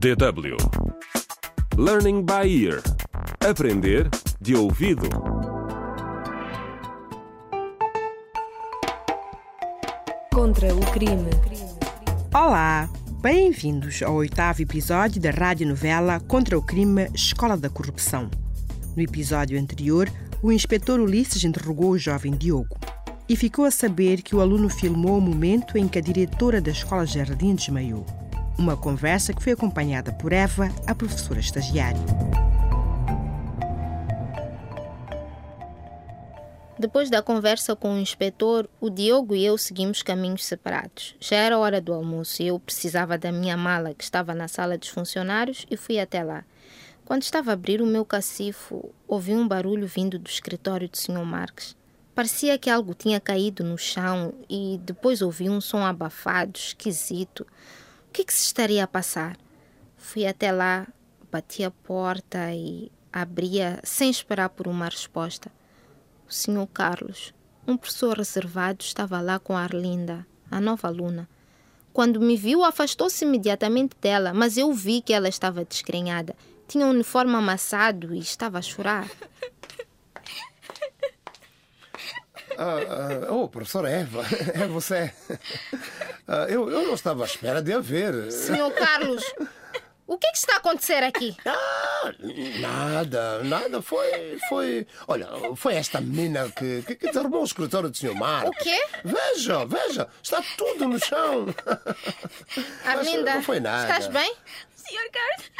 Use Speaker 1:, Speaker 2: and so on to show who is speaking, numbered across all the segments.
Speaker 1: DW Learning by Ear Aprender de ouvido.
Speaker 2: Contra o crime.
Speaker 3: Olá, bem-vindos ao oitavo episódio da radionovela Contra o Crime Escola da Corrupção. No episódio anterior, o inspetor Ulisses interrogou o jovem Diogo e ficou a saber que o aluno filmou o momento em que a diretora da escola Jardim desmaiou. Uma conversa que foi acompanhada por Eva, a professora estagiária.
Speaker 4: Depois da conversa com o inspetor, o Diogo e eu seguimos caminhos separados. Já era hora do almoço e eu precisava da minha mala que estava na sala dos funcionários e fui até lá. Quando estava a abrir o meu cacifo, ouvi um barulho vindo do escritório do Sr. Marques. Parecia que algo tinha caído no chão e depois ouvi um som abafado, esquisito. O que, que se estaria a passar? Fui até lá, bati a porta e abria sem esperar por uma resposta. O Sr. Carlos, um professor reservado, estava lá com a Arlinda, a nova aluna. Quando me viu, afastou-se imediatamente dela, mas eu vi que ela estava descrenhada. Tinha um uniforme amassado e estava a chorar.
Speaker 5: Ah, ah, oh, professora Eva, é você. Ah, eu, eu não estava à espera de a ver.
Speaker 4: Senhor Carlos, o que, é que está a acontecer aqui?
Speaker 5: Ah, nada, nada. Foi. foi olha, foi esta menina que, que, que desarmou o escritório do Sr. Marcos.
Speaker 4: O quê?
Speaker 5: Veja, veja, está tudo no chão. Mas
Speaker 4: Arlinda,
Speaker 5: não foi nada.
Speaker 4: estás bem?
Speaker 6: Senhor Carlos,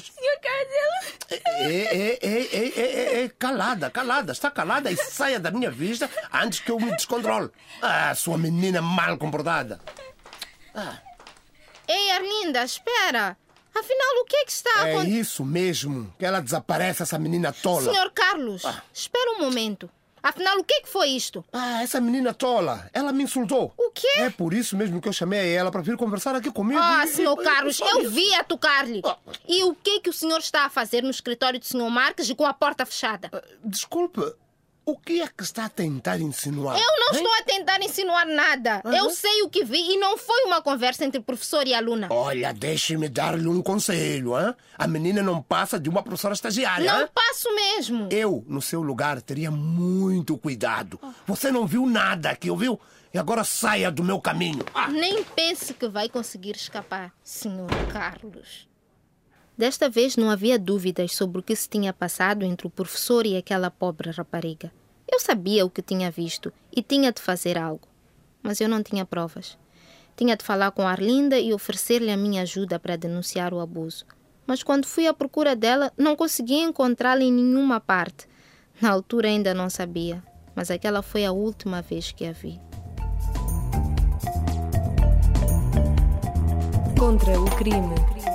Speaker 6: Senhor Carlos,
Speaker 5: Ei, ei, ei, ei, ei, ei, calada, calada, está calada e saia da minha vista antes que eu me descontrole. Ah, sua menina mal comportada.
Speaker 4: Ei, Arlinda, espera. Afinal, o que é que está a
Speaker 5: É isso mesmo, que ela desaparece, essa menina tola.
Speaker 4: Senhor Carlos, espera um momento. Afinal, o que é que foi isto?
Speaker 5: Ah, essa menina tola, ela me insultou.
Speaker 4: Quê?
Speaker 5: É por isso mesmo que eu chamei ela para vir conversar aqui comigo.
Speaker 4: Ah,
Speaker 5: E-
Speaker 4: senhor Carlos, eu vi a tocar-lhe.
Speaker 5: Ah.
Speaker 4: E o que é que o senhor está a fazer no escritório do senhor Marques com a porta fechada?
Speaker 5: Desculpe, o que é que está a tentar insinuar?
Speaker 4: Eu não
Speaker 5: Hein?
Speaker 4: estou a tentar insinuar nada. Eu sei o que vi e não foi uma conversa entre professor e aluna.
Speaker 5: Olha, deixe-me dar-lhe um conselho, hein? A menina não passa de uma professora estagiária.
Speaker 4: Não
Speaker 5: hein?
Speaker 4: passo mesmo.
Speaker 5: Eu, no seu lugar, teria muito cuidado. Você não viu nada aqui, ouviu? E agora saia do meu caminho. Ah,
Speaker 4: Nem pense que vai conseguir escapar, senhor Carlos. Desta vez não havia dúvidas sobre o que se tinha passado entre o professor e aquela pobre rapariga. Eu sabia o que tinha visto e tinha de fazer algo, mas eu não tinha provas. Tinha de falar com Arlinda e oferecer-lhe a minha ajuda para denunciar o abuso. Mas quando fui à procura dela, não consegui encontrá-la em nenhuma parte. Na altura ainda não sabia, mas aquela foi a última vez que a vi.
Speaker 2: Contra o crime.